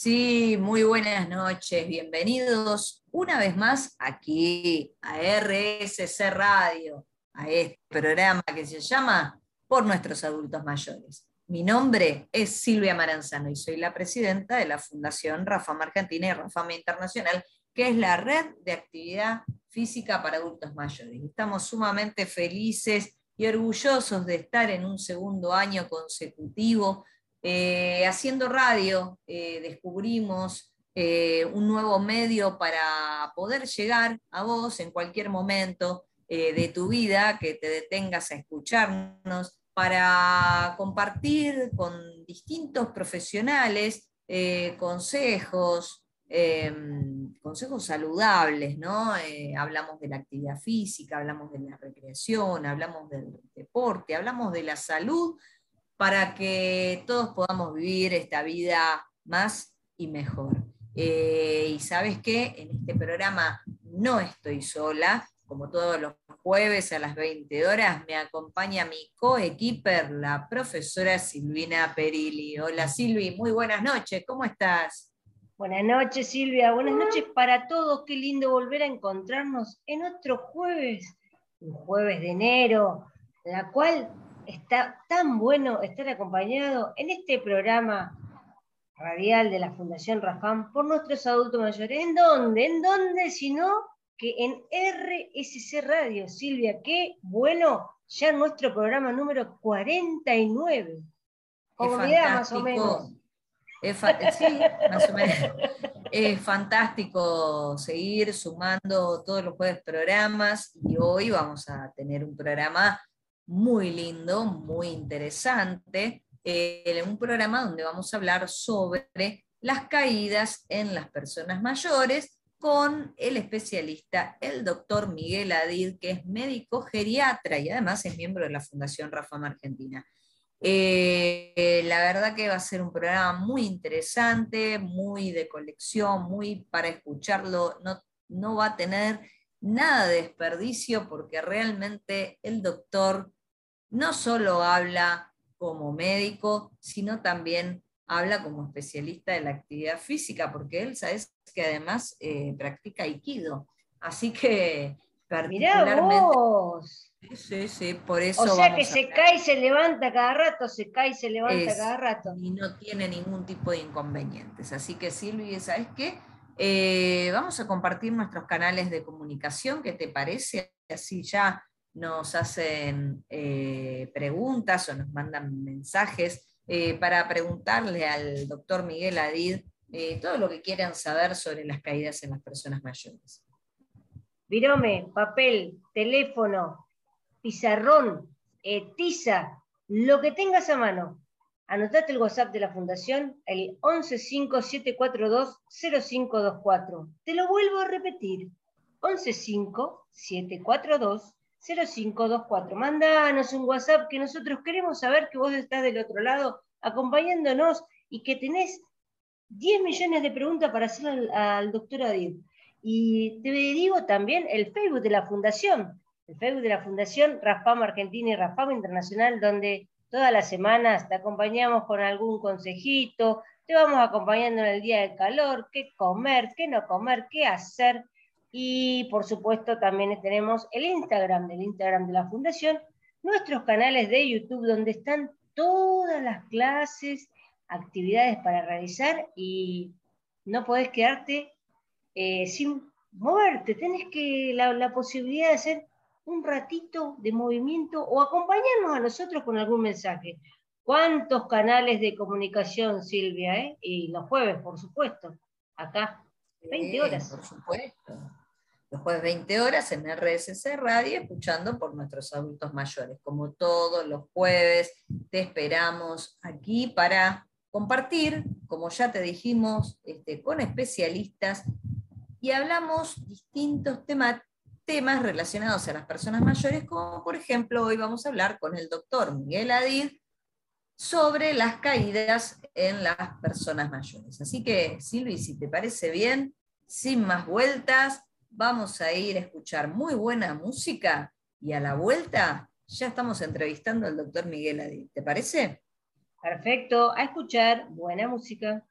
Sí, muy buenas noches, bienvenidos una vez más aquí a RSC Radio, a este programa que se llama Por nuestros adultos mayores. Mi nombre es Silvia Maranzano y soy la presidenta de la Fundación Rafam Argentina y Rafam Internacional, que es la red de actividad física para adultos mayores. Estamos sumamente felices y orgullosos de estar en un segundo año consecutivo eh, haciendo radio eh, descubrimos eh, un nuevo medio para poder llegar a vos en cualquier momento de tu vida, que te detengas a escucharnos, para compartir con distintos profesionales consejos, em, consejos saludables, ¿no? hablamos de la actividad física, hablamos de la recreación, hablamos del deporte, hablamos de la salud para que todos podamos vivir esta vida más y mejor. Eh, y sabes qué, en este programa no estoy sola, como todos los jueves a las 20 horas, me acompaña mi coequiper, la profesora Silvina Perilli. Hola Silvi, muy buenas noches, ¿cómo estás? Buenas noches Silvia, buenas noches para todos, qué lindo volver a encontrarnos en otro jueves, un jueves de enero, en la cual está tan bueno estar acompañado en este programa radial de la Fundación Rafam por nuestros adultos mayores. ¿En dónde? ¿En dónde? Sino que en RSC Radio, Silvia, qué bueno, ya nuestro programa número 49. Como más o menos. Es sí, más o menos. Es fantástico seguir sumando todos los jueves programas y hoy vamos a tener un programa muy lindo, muy interesante, eh, un programa donde vamos a hablar sobre las caídas en las personas mayores con el especialista, el doctor Miguel Adid, que es médico geriatra y además es miembro de la Fundación Rafam Argentina. Eh, la verdad que va a ser un programa muy interesante, muy de colección, muy para escucharlo, no, no va a tener nada de desperdicio porque realmente el doctor no solo habla como médico, sino también habla como especialista de la actividad física, porque él, sabes que además eh, practica Aikido. Así que particularmente... vos. Sí, sí, por eso. O sea que se cae y se levanta cada rato, se cae y se levanta cada rato. Y no tiene ningún tipo de inconvenientes. Así que Silvia, ¿sabes qué? Eh, vamos a compartir nuestros canales de comunicación, ¿qué te parece? Así ya nos hacen eh, preguntas o nos mandan mensajes eh, para preguntarle al doctor Miguel Adid eh, todo lo que quieran saber sobre las caídas en las personas mayores. Virome, papel, teléfono, pizarrón, tiza, lo que tengas a mano. Anotate el WhatsApp de la Fundación, el 1157420524. Te lo vuelvo a repetir, 115742 0524. Mandanos un WhatsApp que nosotros queremos saber que vos estás del otro lado acompañándonos y que tenés 10 millones de preguntas para hacer al, doctor Adid. Y te digo también el Facebook de la Fundación, el Facebook de la Fundación Raspam Argentina y Raspam Internacional, donde todas las semanas te acompañamos con algún consejito, te vamos acompañando en el día del calor, qué comer, qué no comer, qué hacer. Y por supuesto también tenemos el Instagram, del Instagram de la Fundación, nuestros canales de YouTube donde están todas las clases, actividades para realizar y no podés quedarte eh, sin moverte, tenés que la, la, posibilidad de hacer un ratito de movimiento o acompañarnos a nosotros con algún mensaje. ¿Cuántos canales de comunicación, Silvia? Eh? Y los jueves, por supuesto, acá, 20 horas. Por supuesto los jueves 20 horas en RSC Radio, escuchando por nuestros adultos mayores. Como todos los jueves, te esperamos aquí para compartir, como ya te dijimos, este, con especialistas y hablamos distintos temas temas relacionados a las personas mayores, como por ejemplo hoy vamos a hablar con el doctor Miguel Adid sobre las caídas en las personas mayores. Así que, Silvi, si te parece bien, sin más vueltas, vamos a ir a escuchar muy buena música y a la vuelta ya estamos entrevistando al doctor Miguel Adi. ¿Te parece? Perfecto, a escuchar buena música.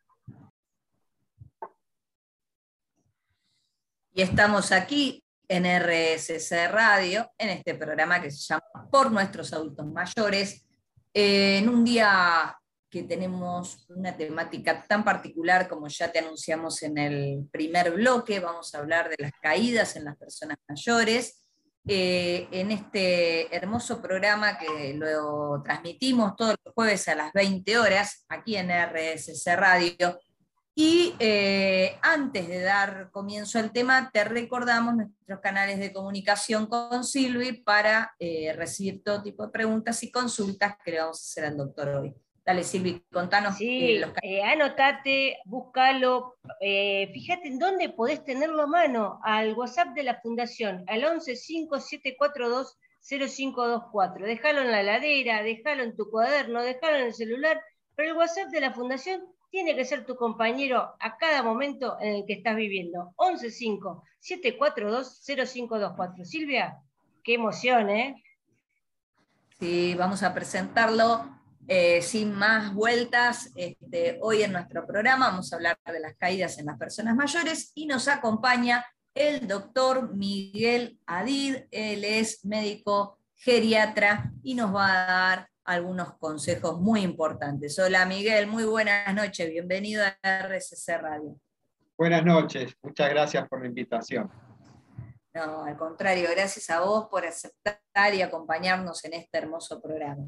Y estamos aquí en RSC Radio, en este programa que se llama Por nuestros adultos mayores, en un día que tenemos una temática tan particular como ya te anunciamos en el primer bloque, vamos a hablar de las caídas en las personas mayores. Eh, en este hermoso programa que lo transmitimos todos los jueves a las 20 horas aquí en RSC Radio, y eh, antes de dar comienzo al tema, te recordamos nuestros canales de comunicación con Silvi para eh, recibir todo tipo de preguntas y consultas que le vamos a hacer al doctor hoy. Dale, Silvi, contanos. Sí, eh, los... anotate, búscalo, fíjate en dónde podés tenerlo a mano, al WhatsApp de la Fundación, al 1157420524. Déjalo en la ladera, déjalo en tu cuaderno, déjalo en el celular, pero el WhatsApp de la Fundación tiene que ser tu compañero a cada momento en el que estás viviendo. 115-742-0524. Silvia, qué emoción, ¿eh? Sí, vamos a presentarlo eh, sin más vueltas. Este, hoy en nuestro programa vamos a hablar de las caídas en las personas mayores y nos acompaña el doctor Miguel Adid. Él es médico geriatra y nos va a dar algunos consejos muy importantes. Hola Miguel, muy buenas noches, bienvenido a RSC Radio. Buenas noches, muchas gracias por la invitación. No, al contrario, gracias a vos por aceptar y acompañarnos en este hermoso programa.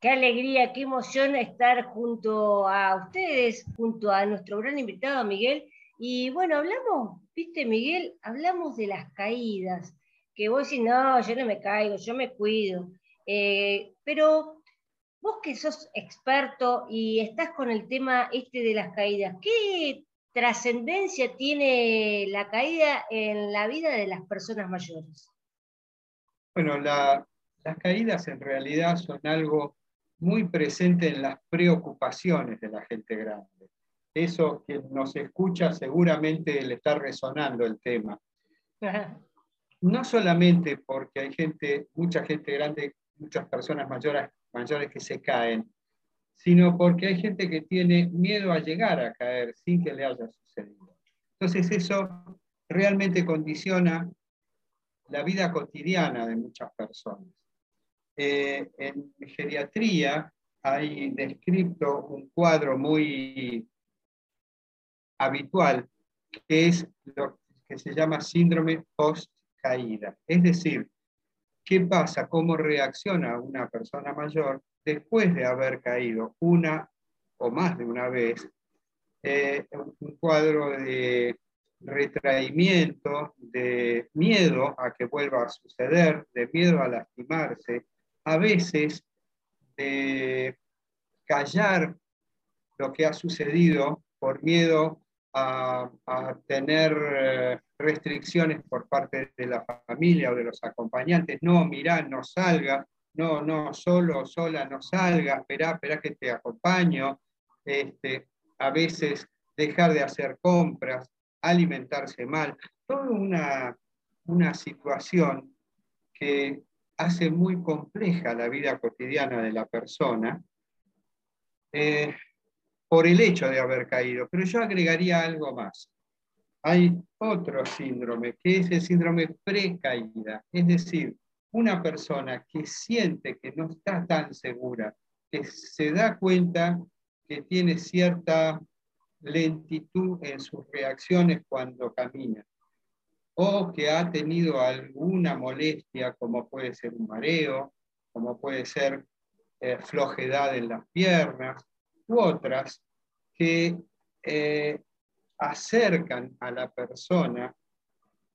Qué alegría, qué emoción estar junto a ustedes, junto a nuestro gran invitado Miguel. Y bueno, hablamos, viste Miguel, hablamos de las caídas, que vos decís, no, yo no me caigo, yo me cuido. Eh, pero vos que sos experto y estás con el tema este de las caídas, ¿qué trascendencia tiene la caída en la vida de las personas mayores? Bueno, las caídas en realidad son algo muy presente en las preocupaciones de la gente grande. Eso que nos escucha seguramente le está resonando el tema. No solamente porque hay gente, mucha gente grande muchas personas mayores, mayores que se caen, sino porque hay gente que tiene miedo a llegar a caer sin que le haya sucedido. Entonces eso realmente condiciona la vida cotidiana de muchas personas. Eh, en geriatría hay descrito un cuadro muy habitual que es lo que se llama síndrome post-caída. Es decir, ¿Qué pasa? ¿Cómo reacciona una persona mayor después de haber caído una o más de una vez? Eh, un cuadro de retraimiento, de miedo a que vuelva a suceder, de miedo a lastimarse, a veces de callar lo que ha sucedido por miedo a, tener eh, restricciones por parte de la familia o de los acompañantes. No, mirá, no salga, no, no, solo, sola, no salga, espera, espera que te acompaño. Este, a veces dejar de hacer compras, alimentarse mal, toda una, una situación que hace muy compleja la vida cotidiana de la persona. Eh, por el hecho de haber caído. Pero yo agregaría algo más. Hay otro síndrome, que es el síndrome precaída. Es decir, una persona que siente que no está tan segura, que se da cuenta que tiene cierta lentitud en sus reacciones cuando camina, o que ha tenido alguna molestia, como puede ser un mareo, como puede ser eh, flojedad en las piernas, u otras que eh, acercan a la persona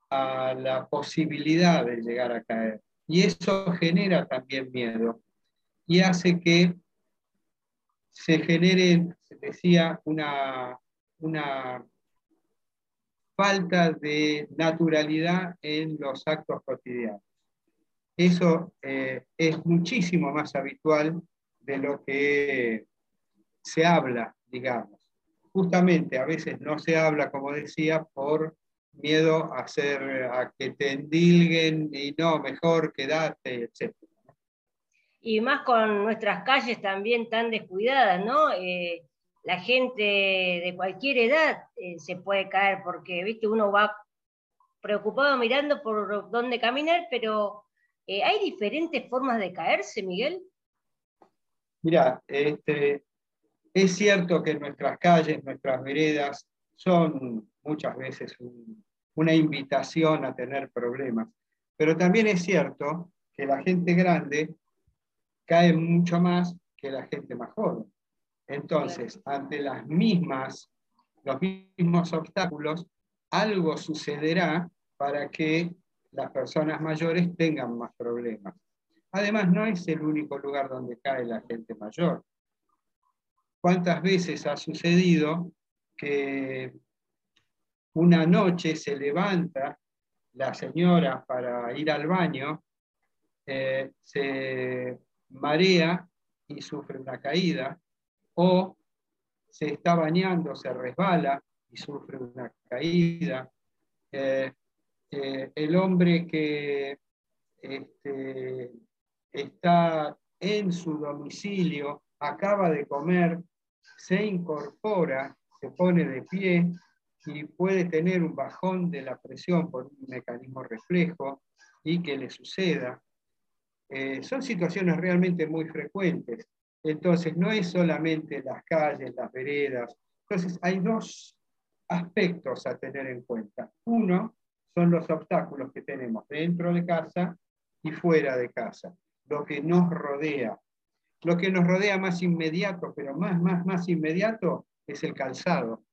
a la posibilidad de llegar a caer. Y eso genera también miedo y hace que se genere, se decía, una, una falta de naturalidad en los actos cotidianos. Eso eh, es muchísimo más habitual de lo que se habla, digamos. Justamente a veces no se habla, como decía, por miedo a, hacer, a que te endilguen y no, mejor quedate, etc. Y más con nuestras calles también tan descuidadas, ¿no? Eh, la gente de cualquier edad eh, se puede caer porque, viste, uno va preocupado mirando por dónde caminar, pero eh, ¿hay diferentes formas de caerse, Miguel? Mira, este, es cierto que nuestras calles, nuestras veredas son muchas veces una invitación a tener problemas, pero también es cierto que la gente grande cae mucho más que la gente más joven. Entonces, ante las mismas, los mismos obstáculos, algo sucederá para que las personas mayores tengan más problemas. Además, no es el único lugar donde cae la gente mayor. ¿Cuántas veces ha sucedido que una noche se levanta la señora para ir al baño, eh, se marea y sufre una caída, o se está bañando, se resbala y sufre una caída. Eh, eh, el hombre que este, está en su domicilio, acaba de comer, se incorpora, se pone de pie y puede tener un bajón de la presión por un mecanismo reflejo y que le suceda. Eh, son situaciones realmente muy frecuentes. Entonces, no es solamente las calles, las veredas. Entonces, hay dos aspectos a tener en cuenta. Uno son los obstáculos que tenemos dentro de casa y fuera de casa, lo que nos rodea. Lo que nos rodea más inmediato, pero más, más, más inmediato, es el calzado.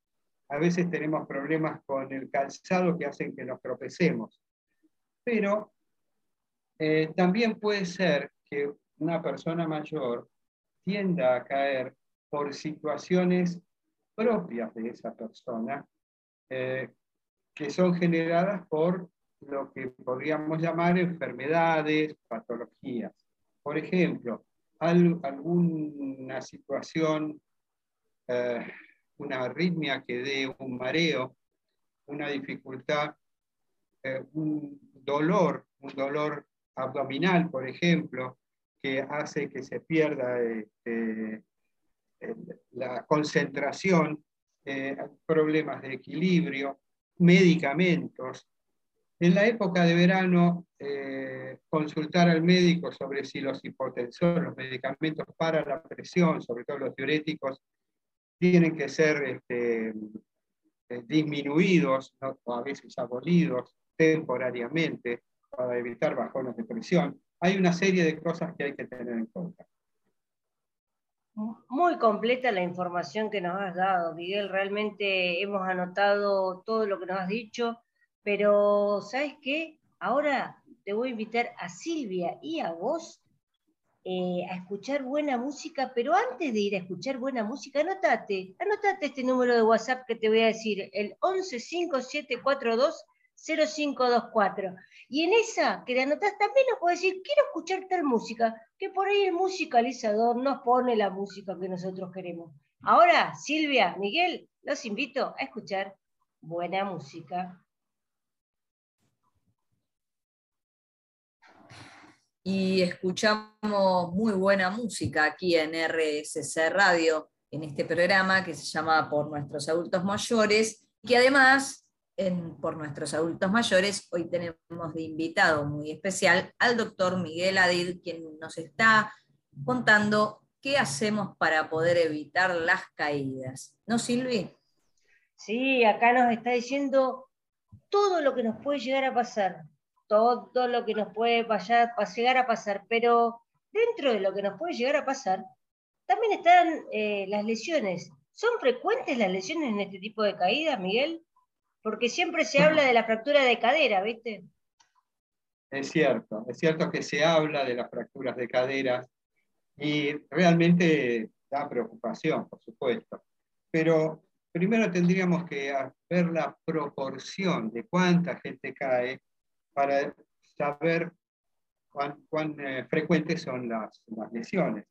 A veces tenemos problemas con el calzado que hacen que nos tropecemos. Pero eh, también puede ser que una persona mayor tienda a caer por situaciones propias de esa persona, eh, que son generadas por lo que podríamos llamar enfermedades, patologías. Por ejemplo, alguna situación, eh, una arritmia que dé un mareo, una dificultad, eh, un dolor, un dolor abdominal, por ejemplo, que hace que se pierda este, la concentración, eh, problemas de equilibrio, medicamentos. En la época de verano, eh, consultar al médico sobre si los hipotensores, los medicamentos para la presión, sobre todo los diuréticos, tienen que ser este, eh, disminuidos o a veces abolidos temporariamente para evitar bajones de presión hay una serie de cosas que hay que tener en cuenta. Muy completa la información que nos has dado, Miguel. Realmente hemos anotado todo lo que nos has dicho, pero ¿sabes qué? Ahora te voy a invitar a Silvia y a vos eh, a escuchar buena música, pero antes de ir a escuchar buena música, anotate, anotate este número de WhatsApp que te voy a decir, el 115742 0524. Y en esa que le anotás también nos puede decir, quiero escuchar tal música, que por ahí el musicalizador nos pone la música que nosotros queremos. Ahora, Silvia, Miguel, los invito a escuchar buena música. Y escuchamos muy buena música aquí en RSC Radio, en este programa que se llama Por nuestros adultos mayores, que además por nuestros adultos mayores, hoy tenemos de invitado muy especial al doctor Miguel Adil, quien nos está contando qué hacemos para poder evitar las caídas. ¿No, Silvi? Sí, acá nos está diciendo todo lo que nos puede llegar a pasar, todo lo que nos puede llegar a pasar, pero dentro de lo que nos puede llegar a pasar, también están eh, las lesiones. ¿Son frecuentes las lesiones en este tipo de caídas, Miguel? Porque siempre se habla de la fractura de cadera, ¿viste? Es cierto, es cierto que se habla de las fracturas de cadera y realmente da preocupación, por supuesto. Pero primero tendríamos que ver la proporción de cuánta gente cae para saber cuán, eh, frecuentes son las, las lesiones.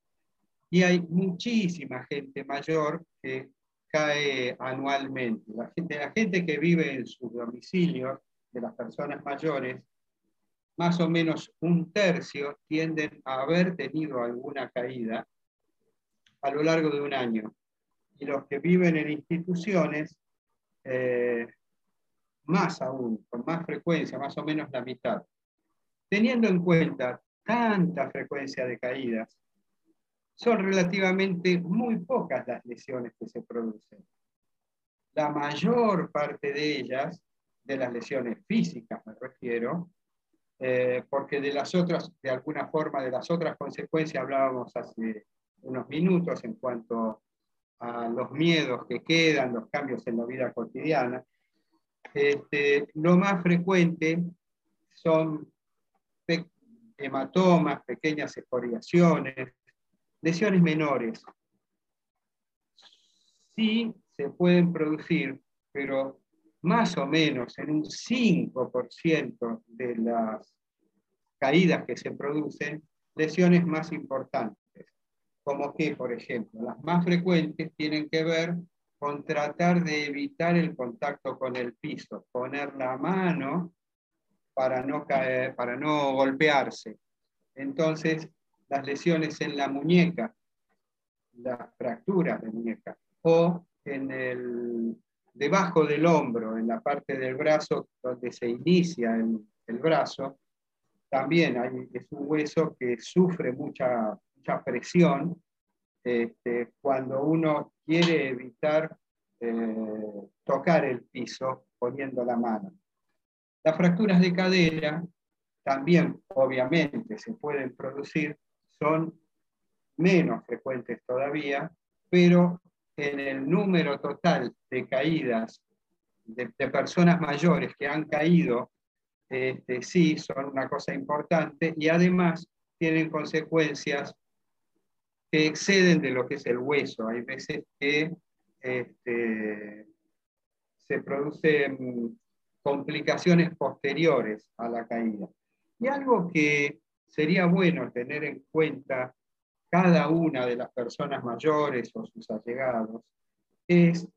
Y hay muchísima gente mayor que cae anualmente. La gente, la gente que vive en sus domicilios, de las personas mayores, más o menos un tercio tienden a haber tenido alguna caída a lo largo de un año. Y los que viven en instituciones, eh, más aún, con más frecuencia, más o menos la mitad. Teniendo en cuenta tanta frecuencia de caídas, son relativamente muy pocas las lesiones que se producen. La mayor parte de ellas, de las lesiones físicas me refiero, eh, porque de las otras, de alguna forma, de las otras consecuencias hablábamos hace unos minutos en cuanto a los miedos que quedan, los cambios en la vida cotidiana. Este, lo más frecuente son hematomas, pequeñas escoriaciones, lesiones menores. Sí se pueden producir, pero más o menos en un 5% de las caídas que se producen, lesiones más importantes, como que, por ejemplo, las más frecuentes tienen que ver con tratar de evitar el contacto con el piso, poner la mano para no para no golpearse. Entonces, las lesiones en la muñeca, las fracturas de muñeca, o en el, debajo del hombro, en la parte del brazo donde se inicia el, brazo, también hay, es un hueso que sufre mucha, mucha presión este, cuando uno quiere evitar eh, tocar el piso poniendo la mano. Las fracturas de cadera también, obviamente, se pueden producir, son menos frecuentes todavía, pero en el número total de caídas de, personas mayores que han caído, este, sí, son una cosa importante y además tienen consecuencias que exceden de lo que es el hueso. Hay veces que este, se producen complicaciones posteriores a la caída. Y algo que sería bueno tener en cuenta cada una de las personas mayores o sus allegados es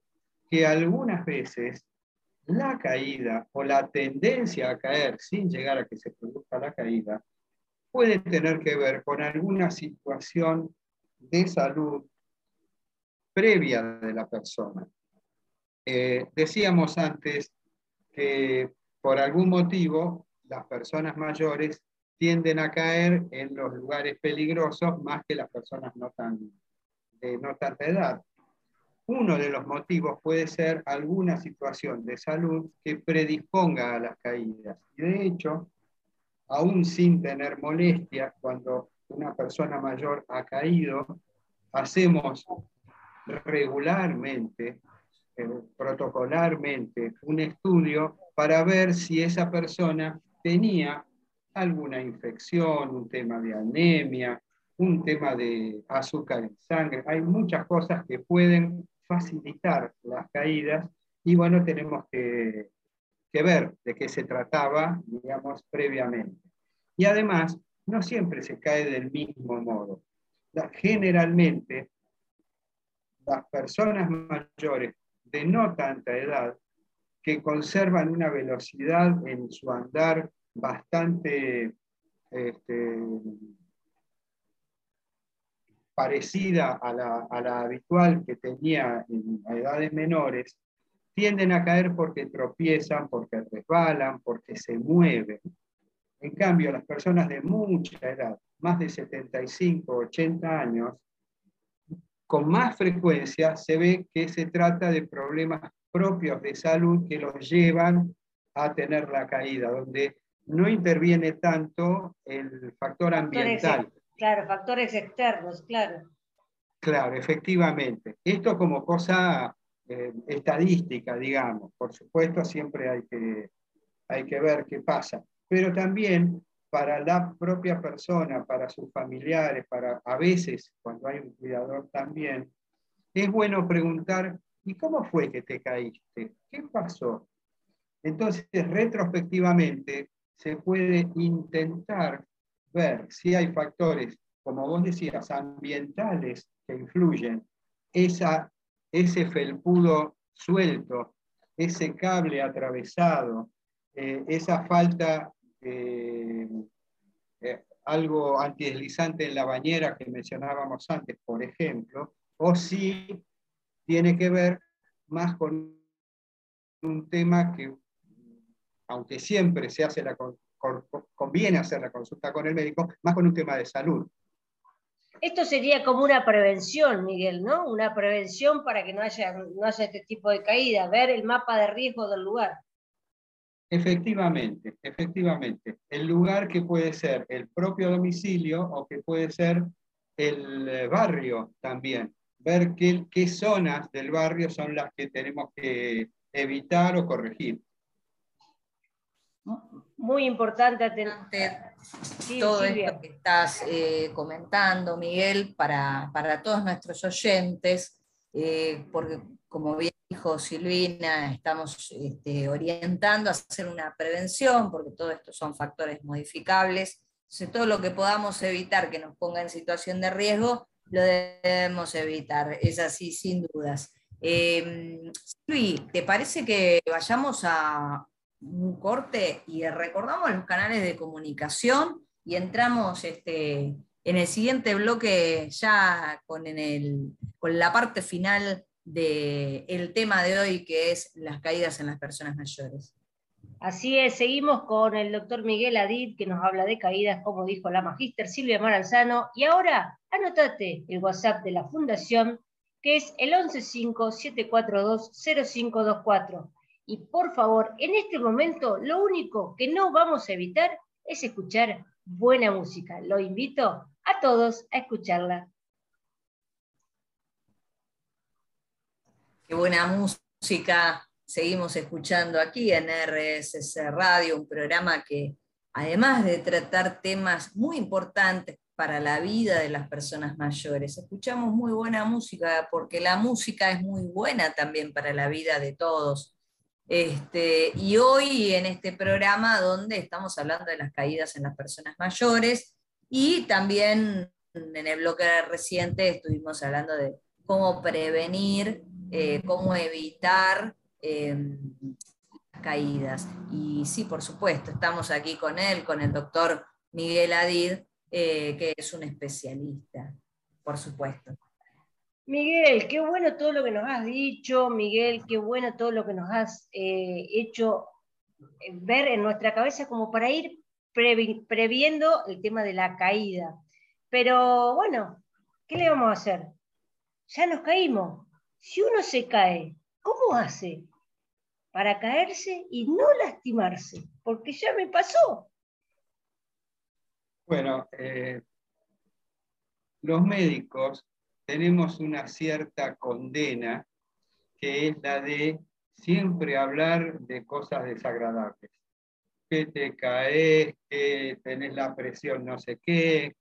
que algunas veces la caída o la tendencia a caer sin llegar a que se produzca la caída puede tener que ver con alguna situación de salud previa de la persona. Eh, decíamos antes que por algún motivo las personas mayores tienden a caer en los lugares peligrosos más que las personas no tan, de no tanta edad. Uno de los motivos puede ser alguna situación de salud que predisponga a las caídas. Y de hecho, aún sin tener molestia, cuando una persona mayor ha caído, hacemos regularmente, eh, protocolarmente, un estudio para ver si esa persona tenía alguna infección, un tema de anemia, un tema de azúcar en sangre. Hay muchas cosas que pueden facilitar las caídas y bueno, tenemos que, que ver de qué se trataba, digamos, previamente. Y además, no siempre se cae del mismo modo. Generalmente, las personas mayores de no tanta edad que conservan una velocidad en su andar bastante este, parecida a la, a la, habitual que tenía en edades menores, tienden a caer porque tropiezan, porque resbalan, porque se mueven. En cambio, las personas de mucha edad, más de 75, 80 años, con más frecuencia se ve que se trata de problemas propios de salud que los llevan a tener la caída, donde no interviene tanto el factor ambiental. claro, factores externos, claro. Claro, efectivamente. Esto como cosa eh, estadística, digamos. Por supuesto, siempre hay que, hay que ver qué pasa. Pero también para la propia persona, para sus familiares, para a veces cuando hay un cuidador también, es bueno preguntar, ¿y cómo fue que te caíste? ¿Qué pasó? Entonces, retrospectivamente, se puede intentar ver si hay factores, como vos decías, ambientales que influyen, esa, ese felpudo suelto, ese cable atravesado, eh, esa falta de eh, algo antideslizante en la bañera que mencionábamos antes, por ejemplo, o si tiene que ver más con un tema que aunque siempre se hace la, conviene hacer la consulta con el médico, más con un tema de salud. Esto sería como una prevención, Miguel, ¿no? Una prevención para que no haya, no haya este tipo de caída, ver el mapa de riesgo del lugar. Efectivamente, efectivamente. El lugar que puede ser el propio domicilio o que puede ser el eh, barrio también. Ver qué, qué zonas del barrio son las que tenemos que evitar o corregir. Muy importante todo esto que estás eh, comentando, Miguel, para, todos nuestros oyentes, eh, porque como bien dijo Silvina, estamos este, orientando a hacer una prevención, porque todo esto son factores modificables. Entonces, todo lo que podamos evitar que nos ponga en situación de riesgo, lo debemos evitar, es así, sin dudas. Eh, Luis, ¿te parece que vayamos a un corte y recordamos los canales de comunicación y entramos este, en el siguiente bloque ya con, el, con la parte final del tema de hoy, que es las caídas en las personas mayores. Así es, seguimos con el doctor Miguel Adid, que nos habla de caídas, como dijo la magíster Silvia Maranzano. Y ahora, anotate el WhatsApp de la Fundación, que es el 115-742-0524. Y por favor, en este momento, lo único que no vamos a evitar es escuchar buena música. Lo invito a todos a escucharla. Qué buena música seguimos escuchando aquí en RSC Radio, un programa que además de tratar temas muy importantes para la vida de las personas mayores, escuchamos muy buena música porque la música es muy buena también para la vida de todos. Este, y hoy en este programa donde estamos hablando de las caídas en las personas mayores y también en el bloque reciente estuvimos hablando de cómo prevenir, eh, cómo evitar em, las caídas. Y sí, por supuesto, estamos aquí con él, con el doctor Miguel Adid, eh, que es un especialista, por supuesto. Miguel, qué bueno todo lo que nos has dicho, Miguel, qué bueno todo lo que nos has eh, hecho eh, ver en nuestra cabeza como para ir previendo el tema de la caída. Pero bueno, ¿qué le vamos a hacer? Ya nos caímos. Si uno se cae, ¿cómo hace para caerse y no lastimarse? Porque ya me pasó. Bueno, eh, los médicos tenemos una cierta condena, que es la de siempre hablar de cosas desagradables. Que te caes, que tenés la presión no sé qué,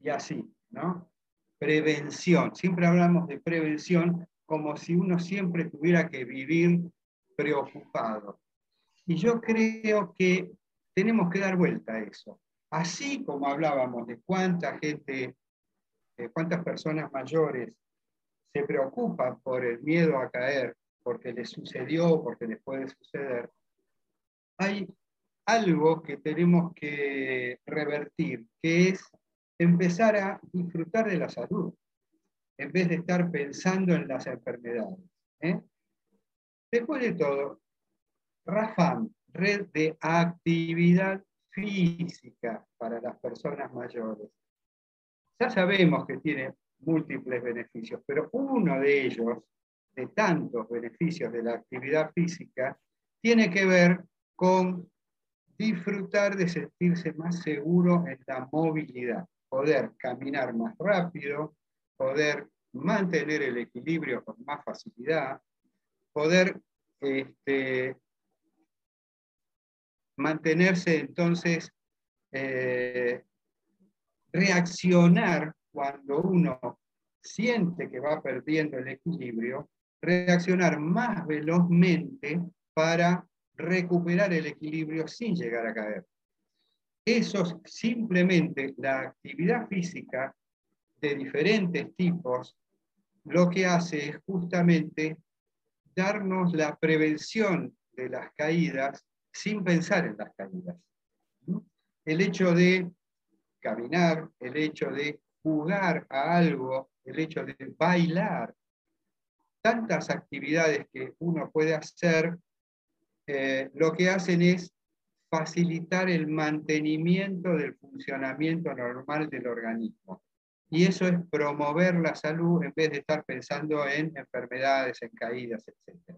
y así, ¿no? Prevención. Siempre hablamos de prevención como si uno siempre tuviera que vivir preocupado. Y yo creo que tenemos que dar vuelta a eso. Así como hablábamos de cuánta gente cuántas personas mayores se preocupan por el miedo a caer, porque les sucedió, porque les puede suceder, hay algo que tenemos que revertir, que es empezar a disfrutar de la salud, en vez de estar pensando en las enfermedades. ¿eh? Después de todo, RAFAM, Red de Actividad Física para las Personas Mayores, ya sabemos que tiene múltiples beneficios, pero uno de ellos, de tantos beneficios de la actividad física, tiene que ver con disfrutar de sentirse más seguro en la movilidad, poder caminar más rápido, poder mantener el equilibrio con más facilidad, poder este, mantenerse entonces eh, reaccionar cuando uno siente que va perdiendo el equilibrio, reaccionar más velozmente para recuperar el equilibrio sin llegar a caer. Eso simplemente la actividad física de diferentes tipos lo que hace es justamente darnos la prevención de las caídas sin pensar en las caídas. El hecho de caminar, el hecho de jugar a algo, el hecho de bailar, tantas actividades que uno puede hacer eh, lo que hacen es facilitar el mantenimiento del funcionamiento normal del organismo. Y eso es promover la salud en vez de estar pensando en enfermedades, en caídas, etc.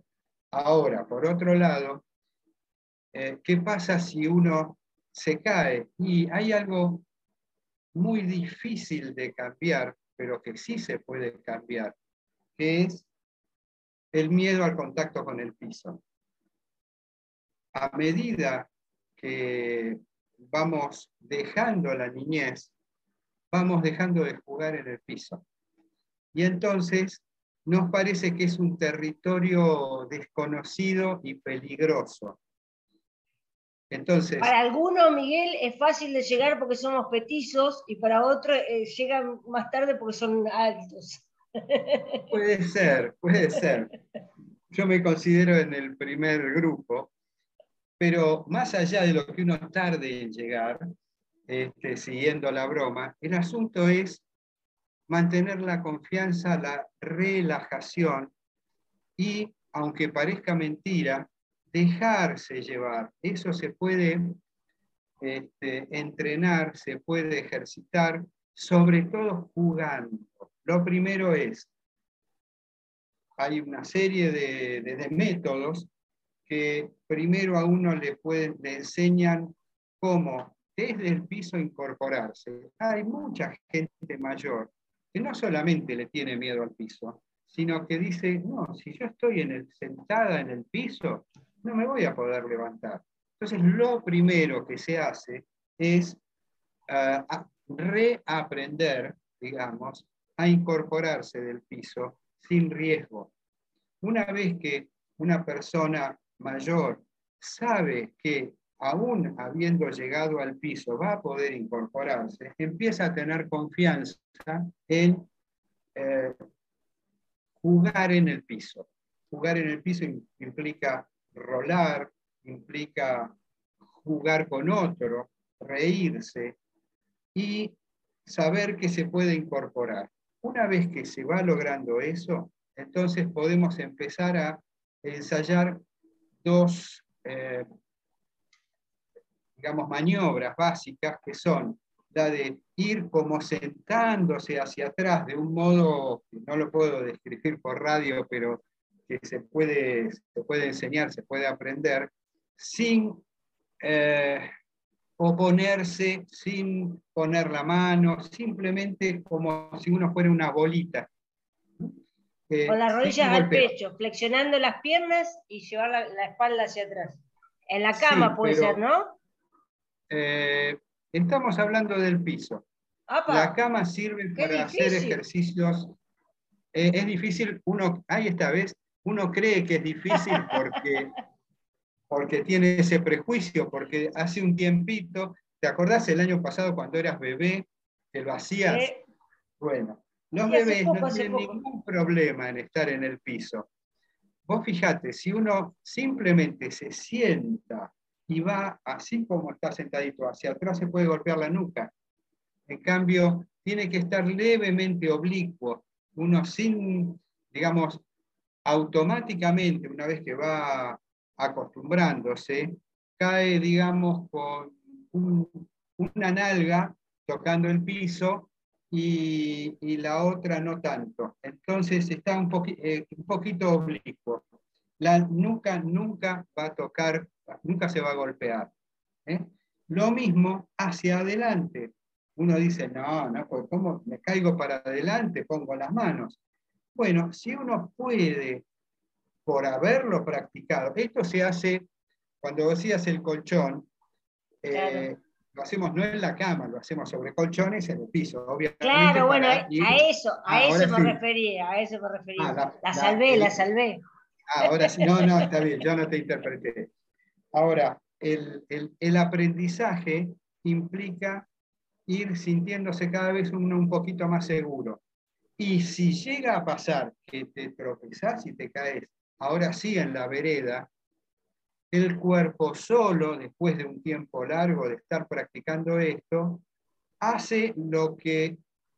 Ahora, por otro lado, eh, ¿qué pasa si uno se cae? Y hay algo muy difícil de cambiar, pero que sí se puede cambiar, que es el miedo al contacto con el piso. A medida que vamos dejando la niñez, vamos dejando de jugar en el piso. Y entonces nos parece que es un territorio desconocido y peligroso. Entonces, para algunos, Miguel, es fácil de llegar porque somos petizos y para otros eh, llegan más tarde porque son altos. Puede ser, puede ser. Yo me considero en el primer grupo, pero más allá de lo que uno tarde en llegar, este, siguiendo la broma, el asunto es mantener la confianza, la relajación y, aunque parezca mentira, dejarse llevar. Eso se puede este, entrenar, se puede ejercitar, sobre todo jugando. Lo primero es, hay una serie de, métodos que primero a uno le, pueden, le enseñan cómo desde el piso incorporarse. Hay mucha gente mayor que no solamente le tiene miedo al piso, sino que dice, no, si yo estoy en el, sentada en el piso, no me voy a poder levantar. Entonces, lo primero que se hace es uh, reaprender, digamos, a incorporarse del piso sin riesgo. Una vez que una persona mayor sabe que aún habiendo llegado al piso, va a poder incorporarse, empieza a tener confianza en eh, jugar en el piso. Jugar en el piso implica rolar, implica jugar con otro, reírse y saber que se puede incorporar. Una vez que se va logrando eso, entonces podemos empezar a ensayar dos eh, digamos, maniobras básicas que son la de ir como sentándose hacia atrás de un modo, no lo puedo describir por radio, pero que se puede, se puede enseñar, se puede aprender, sin eh, oponerse, sin poner la mano, simplemente como si uno fuera una bolita. Eh, Con las rodillas al pecho, flexionando las piernas y llevar la, espalda hacia atrás. En la cama puede ser, ¿no? Eh, estamos hablando del piso. La cama sirve para hacer ejercicios. Eh, es difícil, uno, ahí esta vez, uno cree que es difícil porque, porque tiene ese prejuicio, porque hace un tiempito, ¿te acordás el año pasado cuando eras bebé, que lo hacías? Bueno, los bebés no tienen ningún problema en estar en el piso. Vos fijate, si uno simplemente se sienta y va así como está sentadito hacia atrás, se puede golpear la nuca. En cambio, tiene que estar levemente oblicuo, uno sin, digamos, automáticamente, una vez que va acostumbrándose, cae, digamos, con una nalga tocando el piso y, la otra no tanto. Entonces está un, eh, un poquito oblicuo. La nuca nunca va a tocar nunca se va a golpear. ¿eh? Lo mismo hacia adelante. Uno dice, no, no, pues, ¿cómo me caigo para adelante? Pongo las manos. Bueno, si uno puede, por haberlo practicado, esto se hace cuando decías el colchón, eh, lo hacemos no en la cama, lo hacemos sobre colchones en el piso, obviamente. Claro, bueno, a eso, a eso me refería, a eso me refería. Ah, la, salvé, la salvé. ahora sí, no, no, está bien, yo no te interpreté. Ahora, el, aprendizaje implica ir sintiéndose cada vez uno un poquito más seguro. Y si llega a pasar que te tropezás y te caes, ahora sí en la vereda, el cuerpo solo, después de un tiempo largo de estar practicando esto, hace lo que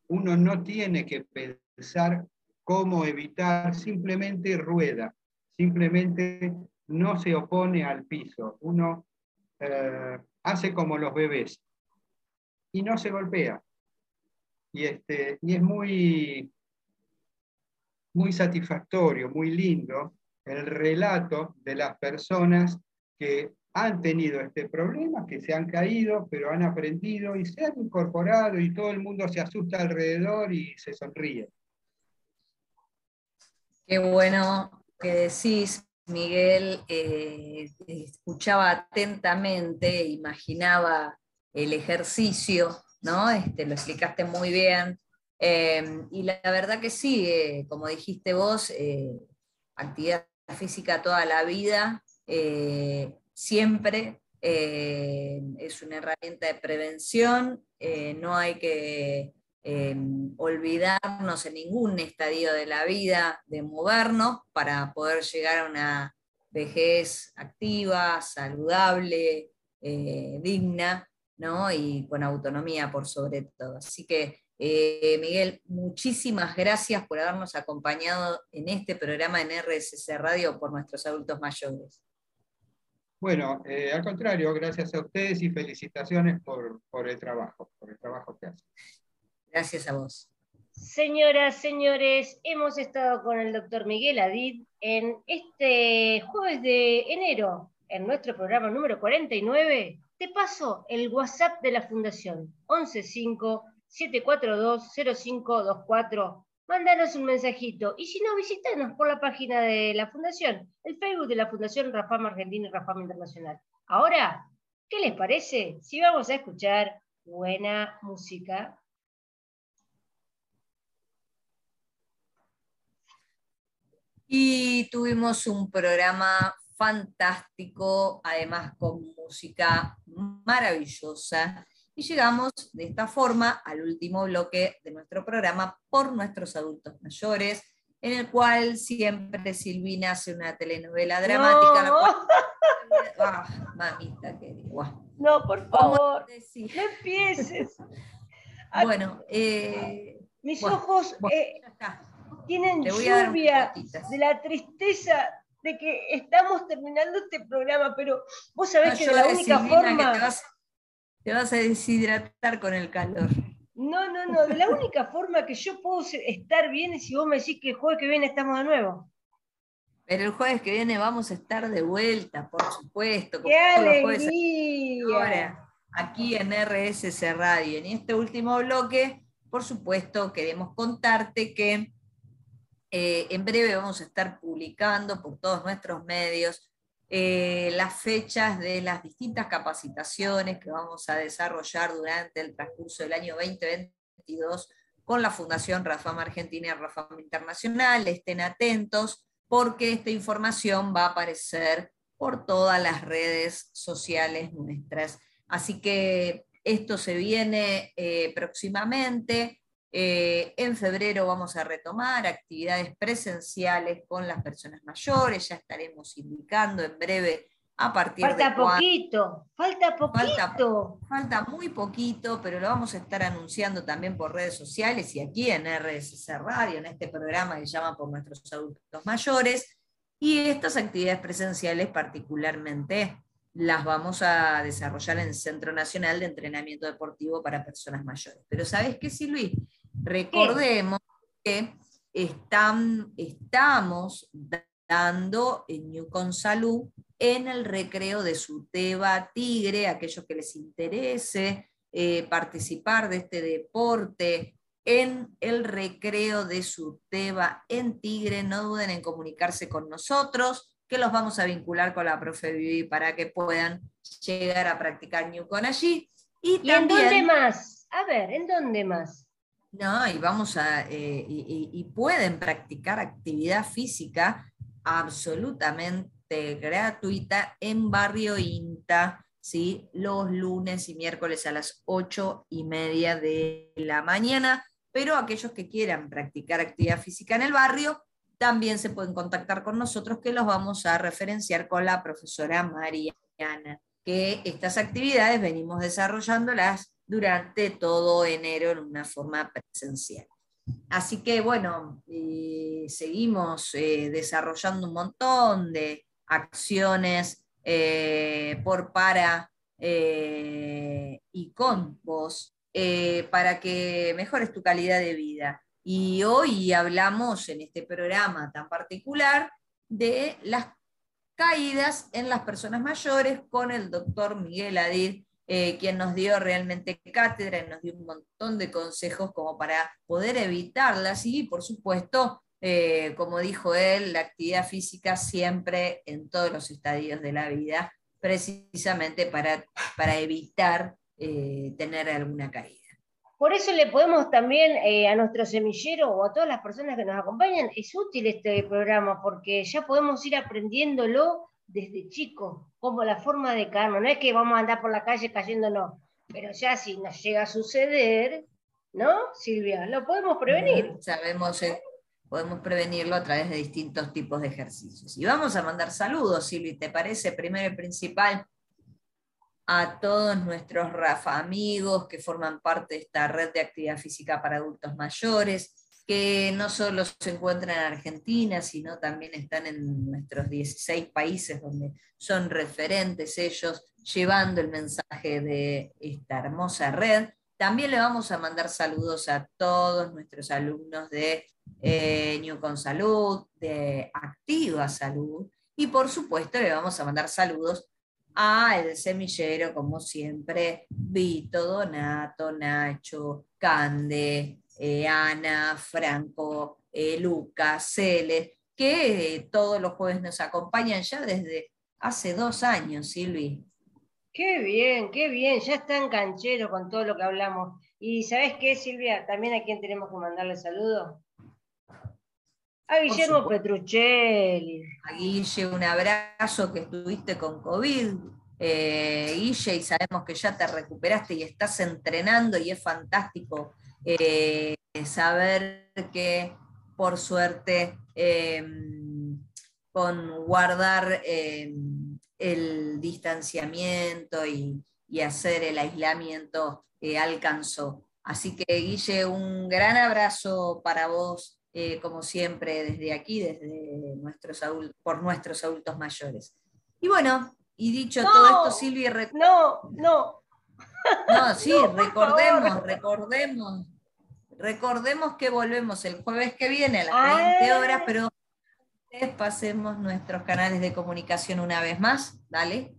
uno no tiene que pensar cómo evitar, simplemente rueda, simplemente no se opone al piso, uno eh, hace como los bebés y no se golpea. Y, este, y es muy, muy satisfactorio, muy lindo el relato de las personas que han tenido este problema, que se han caído, pero han aprendido y se han incorporado y todo el mundo se asusta alrededor y se sonríe. Qué bueno que decís, Miguel. Eh, escuchaba atentamente, imaginaba el ejercicio, ¿no? Este, lo explicaste muy bien. Eh, y la, verdad que sí, eh, como dijiste vos, actividad física toda la vida siempre eh, es una herramienta de prevención, eh, no hay que eh, olvidarnos en ningún estadio de la vida de movernos para poder llegar a una vejez activa, saludable, digna, ¿no? y con autonomía por sobre todo. Así que, Miguel, muchísimas gracias por habernos acompañado en este programa en RSC Radio por nuestros adultos mayores. Bueno, eh, al contrario, gracias a ustedes y felicitaciones por, el trabajo, por el trabajo que hacen. Gracias a vos. Señoras, señores, hemos estado con el doctor Miguel Adid en este jueves de enero, en nuestro programa número 49. Te paso el WhatsApp de la Fundación, 115 742 0524 mándanos un mensajito. Y si no, visítanos por la página de la Fundación, el Facebook de la Fundación Rafama Argentina y Rafama Internacional. Ahora, ¿qué les parece si vamos a escuchar buena música? Y tuvimos un programa fantástico, además con música maravillosa y llegamos de esta forma al último bloque de nuestro programa por nuestros adultos mayores, en el cual siempre Silvina hace una telenovela dramática. No, ah, mamita querida. No, por favor, no empieces. bueno, eh, mis ojos eh, tienen lluvia de la tristeza de que estamos terminando este programa, pero vos sabés que la única forma te vas a deshidratar con el calor. No, no, no. La única forma que yo puedo estar bien es si vos me decís que el jueves que viene estamos de nuevo. Pero el jueves que viene vamos a estar de vuelta, por supuesto. ¡Qué alegría! Ahora, aquí en RSC Radio. En este último bloque, por supuesto, queremos contarte que eh, en breve vamos a estar publicando por todos nuestros medios eh, las fechas de las distintas capacitaciones que vamos a desarrollar durante el transcurso del año 2022 con la Fundación Rafam Argentina y Rafam Internacional. Estén atentos porque esta información va a aparecer por todas las redes sociales nuestras. Así que esto se viene eh, próximamente. Eh, en febrero vamos a retomar actividades presenciales con las personas mayores, ya estaremos indicando en breve a partir de... Falta poquito, falta poquito. Falta, muy poquito, pero lo vamos a estar anunciando también por redes sociales y aquí en RSC Radio, en este programa que llama por nuestros adultos mayores. Y estas actividades presenciales particularmente las vamos a desarrollar en el Centro Nacional de Entrenamiento Deportivo para Personas Mayores. Pero ¿sabes qué, Silvi? Recordemos que están, estamos dando en Newcon Salud en el recreo de su Teba Tigre, aquellos que les interese eh, participar de este deporte en el recreo de su Teba en Tigre, no duden en comunicarse con nosotros, que los vamos a vincular con la profe Vivi para que puedan llegar a practicar Newcon allí. ¿Y, en dónde más? A ver, ¿en dónde más? No, y vamos a, eh, y, pueden practicar actividad física absolutamente gratuita en Barrio Inta, ¿sí? los lunes y miércoles a las ocho y media de la mañana, pero aquellos que quieran practicar actividad física en el barrio, también se pueden contactar con nosotros que los vamos a referenciar con la profesora Mariana, que estas actividades venimos desarrollándolas durante todo enero en una forma presencial. Así que bueno, eh, seguimos eh, desarrollando un montón de acciones eh, por, para y con vos para que mejores tu calidad de vida. Y hoy hablamos en este programa tan particular de las caídas en las personas mayores con el doctor Miguel Adir, eh, quien nos dio realmente cátedra y nos dio un montón de consejos como para poder evitarlas y, por supuesto, eh, como dijo él, la actividad física siempre en todos los estadios de la vida, precisamente para, para evitar eh, tener alguna caída. Por eso le podemos también eh, a nuestro semillero o a todas las personas que nos acompañan, es útil este programa porque ya podemos ir aprendiéndolo desde chicos, como la forma de caernos. No es que vamos a andar por la calle cayéndonos, pero ya si nos llega a suceder, ¿no, Silvia? Lo podemos prevenir. Sabemos, eh, podemos prevenirlo a través de distintos tipos de ejercicios. Y vamos a mandar saludos, Silvia, ¿te parece? Primero y principal, a todos nuestros Rafa amigos que forman parte de esta red de actividad física para adultos mayores, que no solo se encuentran en Argentina, sino también están en nuestros 16 países donde son referentes ellos, llevando el mensaje de esta hermosa red. También le vamos a mandar saludos a todos nuestros alumnos de eh, New Con Salud, de Activa Salud, y por supuesto le vamos a mandar saludos a El Semillero, como siempre, Vito, Donato, Nacho, Cande, eh, Ana, Franco, eh, Lucas, Cele, que eh, todos los jueves nos acompañan ya desde hace dos años, Silvi. Qué bien, qué bien, ya está en canchero con todo lo que hablamos. Y ¿sabes qué, Silvia? También a quien tenemos que mandarle saludos a Guillermo Petruccelli. A Guille, un abrazo que estuviste con COVID. Eh, Guille, y sabemos que ya te recuperaste y estás entrenando y es fantástico eh, saber que por suerte em, con guardar em, el distanciamiento y, y, hacer el aislamiento eh, alcanzó. Así que Guille, un gran abrazo para vos eh, como siempre, desde aquí, desde nuestros por nuestros adultos mayores. Y bueno, y dicho todo esto, Silvia... No, no. No, sí, recordemos, recordemos, recordemos que volvemos el jueves que viene a las 20 horas, pero pasemos nuestros canales de comunicación una vez más, ¿dale?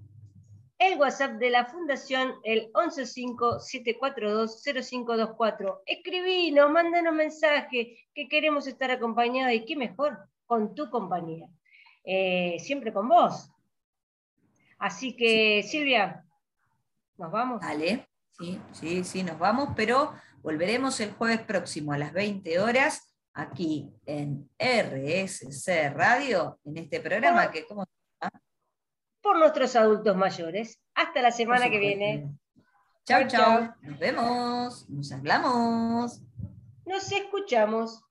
el WhatsApp de la Fundación, el 115-742-0524. Escribinos, mándanos mensaje, que queremos estar acompañados y qué mejor con tu compañía. Eh, siempre con vos. Así que, Silvia, ¿nos vamos? Dale, sí, sí, sí, nos vamos, pero volveremos el jueves próximo a las 20 horas aquí en RSC Radio, en este programa que, ¿cómo por nuestros adultos mayores. Hasta la semana que viene. Chao, chao. Nos vemos. Nos hablamos. Nos escuchamos.